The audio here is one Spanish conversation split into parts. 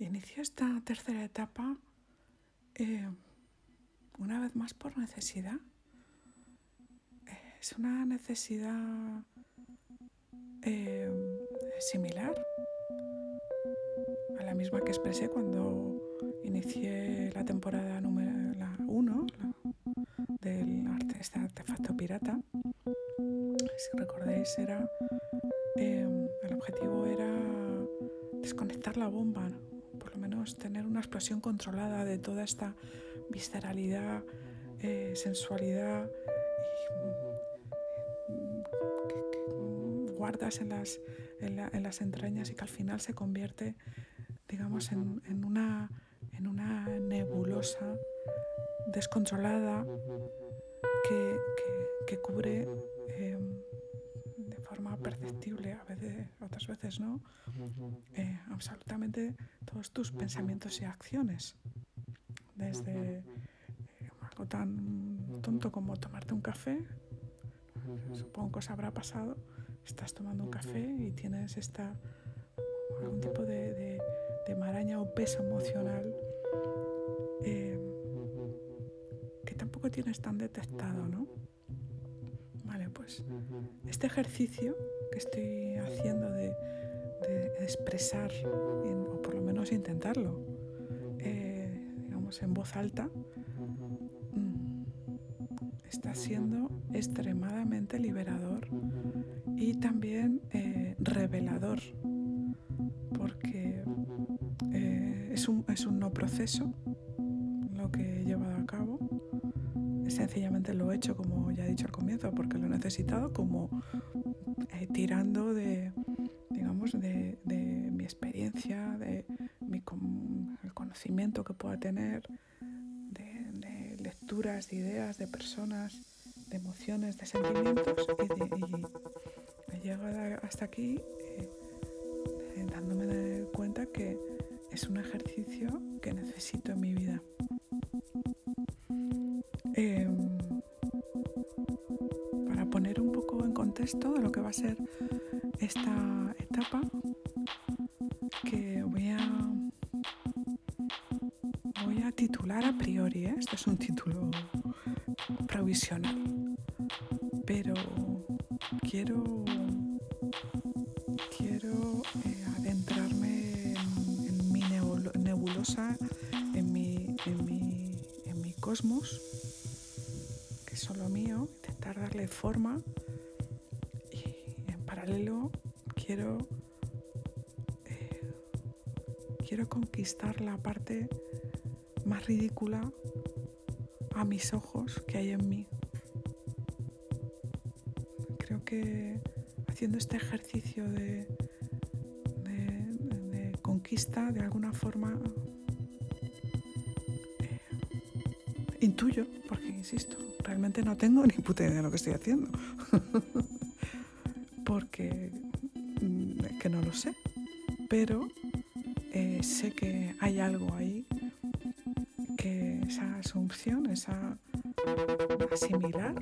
Inicio esta tercera etapa eh, una vez más por necesidad. Es una necesidad eh, similar a la misma que expresé cuando inicié la temporada número 1 del arte, este artefacto pirata. Si recordáis, era eh, el objetivo era desconectar la bomba, tener una explosión controlada de toda esta visceralidad, eh, sensualidad que, guardas en las, en, las entrañas y que al final se convierte, digamos, en, una, en una nebulosa descontrolada que, que cubre em, perceptible, a veces, otras veces no, eh, absolutamente todos tus pensamientos y acciones. Desde eh, algo tan tonto como tomarte un café, supongo que os habrá pasado, estás tomando un café y tienes esta algún tipo de, maraña o peso emocional eh, que tampoco tienes tan detectado, ¿no? Este ejercicio que estoy haciendo de, expresar, o por lo menos intentarlo, en voz alta, mm, está siendo extremadamente liberador y también eh, revelador, porque eh, es, un, es un no proceso lo que he llevado a cabo. Sencillamente lo he hecho, como ya he dicho al comienzo, porque lo he necesitado, como eh, tirando de, digamos, de, mi experiencia, de mi, el conocimiento que pueda tener de, lecturas, de ideas, de personas, de emociones, de sentimientos y, he llegado hasta aquí eh, dándome cuenta que es un ejercicio que necesito en mi va a ser esta etapa, que voy a titular a priori, ¿eh? esto es un título provisional, pero quiero, quiero eh, adentrarme en, mi nebulosa, en mi, en, mi, en mi cosmos, que es solo mío, intentar darle forma paralelo quiero eh, quiero conquistar la parte más ridícula a mis ojos que hay en mí. Creo que haciendo este ejercicio de, conquista, de alguna forma, eh, intuyo, porque insisto, realmente no tengo ni puta idea de lo que estoy haciendo. porque mm, que no lo sé, pero eh, sé que hay algo ahí esa asunción, esa asimilar,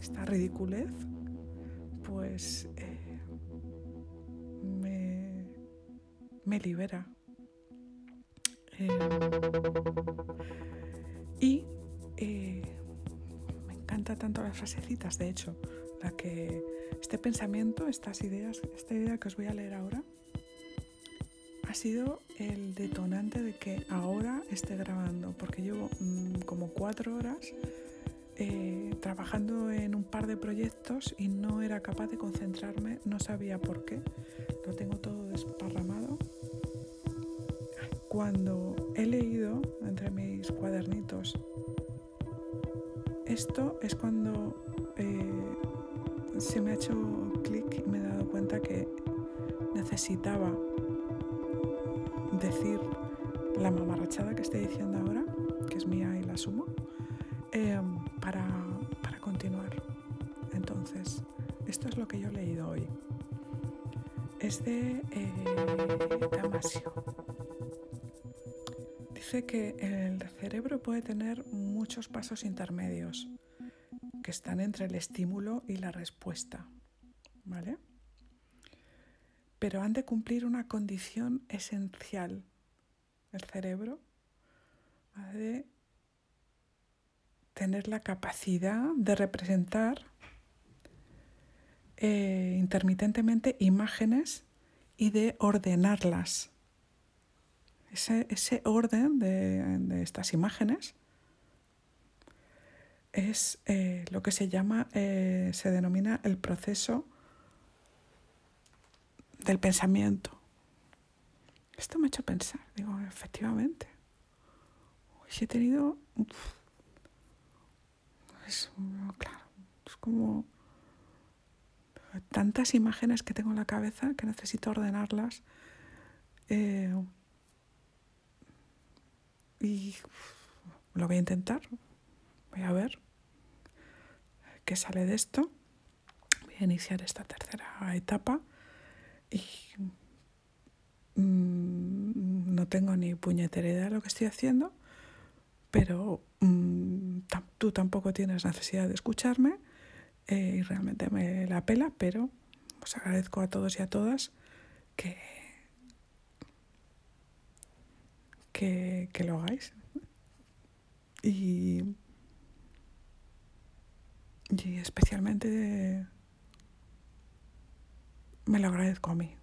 esta ridiculez, pues eh, me, libera. Em, y eh, me encanta tanto las frasecitas, de hecho, la que este pensamiento, estas ideas, esta idea que os voy a leer ahora, ha sido el detonante de que ahora esté grabando, porque llevo mm, como cuatro horas eh, trabajando en un par de proyectos y no era capaz de concentrarme, no sabía por qué, lo tengo todo desparramado. Cuando he leído entre mis cuadernitos, esto es cuando eh, se me ha hecho clic y me he dado cuenta que necesitaba decir la mamarrachada que estoy diciendo ahora, que es mía y la asumo, em, para, continuar. Entonces, esto es lo que yo he leído hoy. Es de eh, Damasio. Dice que el cerebro puede tener muchos pasos intermedios que están entre el estímulo y la respuesta. ¿Vale? pero han de cumplir una condición esencial. El cerebro ha de tener la capacidad de representar eh, intermitentemente imágenes y de ordenarlas. Ese, orden de, estas imágenes es eh, lo que se llama, eh, se denomina el proceso del pensamiento. Esto me ha hecho pensar, digo, efectivamente. Si he tenido... es, claro, es como tantas imágenes que tengo en la cabeza que necesito ordenarlas. Eh, y lo voy a intentar. A ver qué sale de esto. Voy a iniciar esta tercera etapa y mm, no tengo ni puñetera idea de lo que estoy haciendo, pero mm, tú tampoco tienes necesidad de escucharme eh, y realmente me la pela, pero os agradezco a todos y a todas que, que, que lo hagáis. Y, y especialmente me lo agradezco a mí.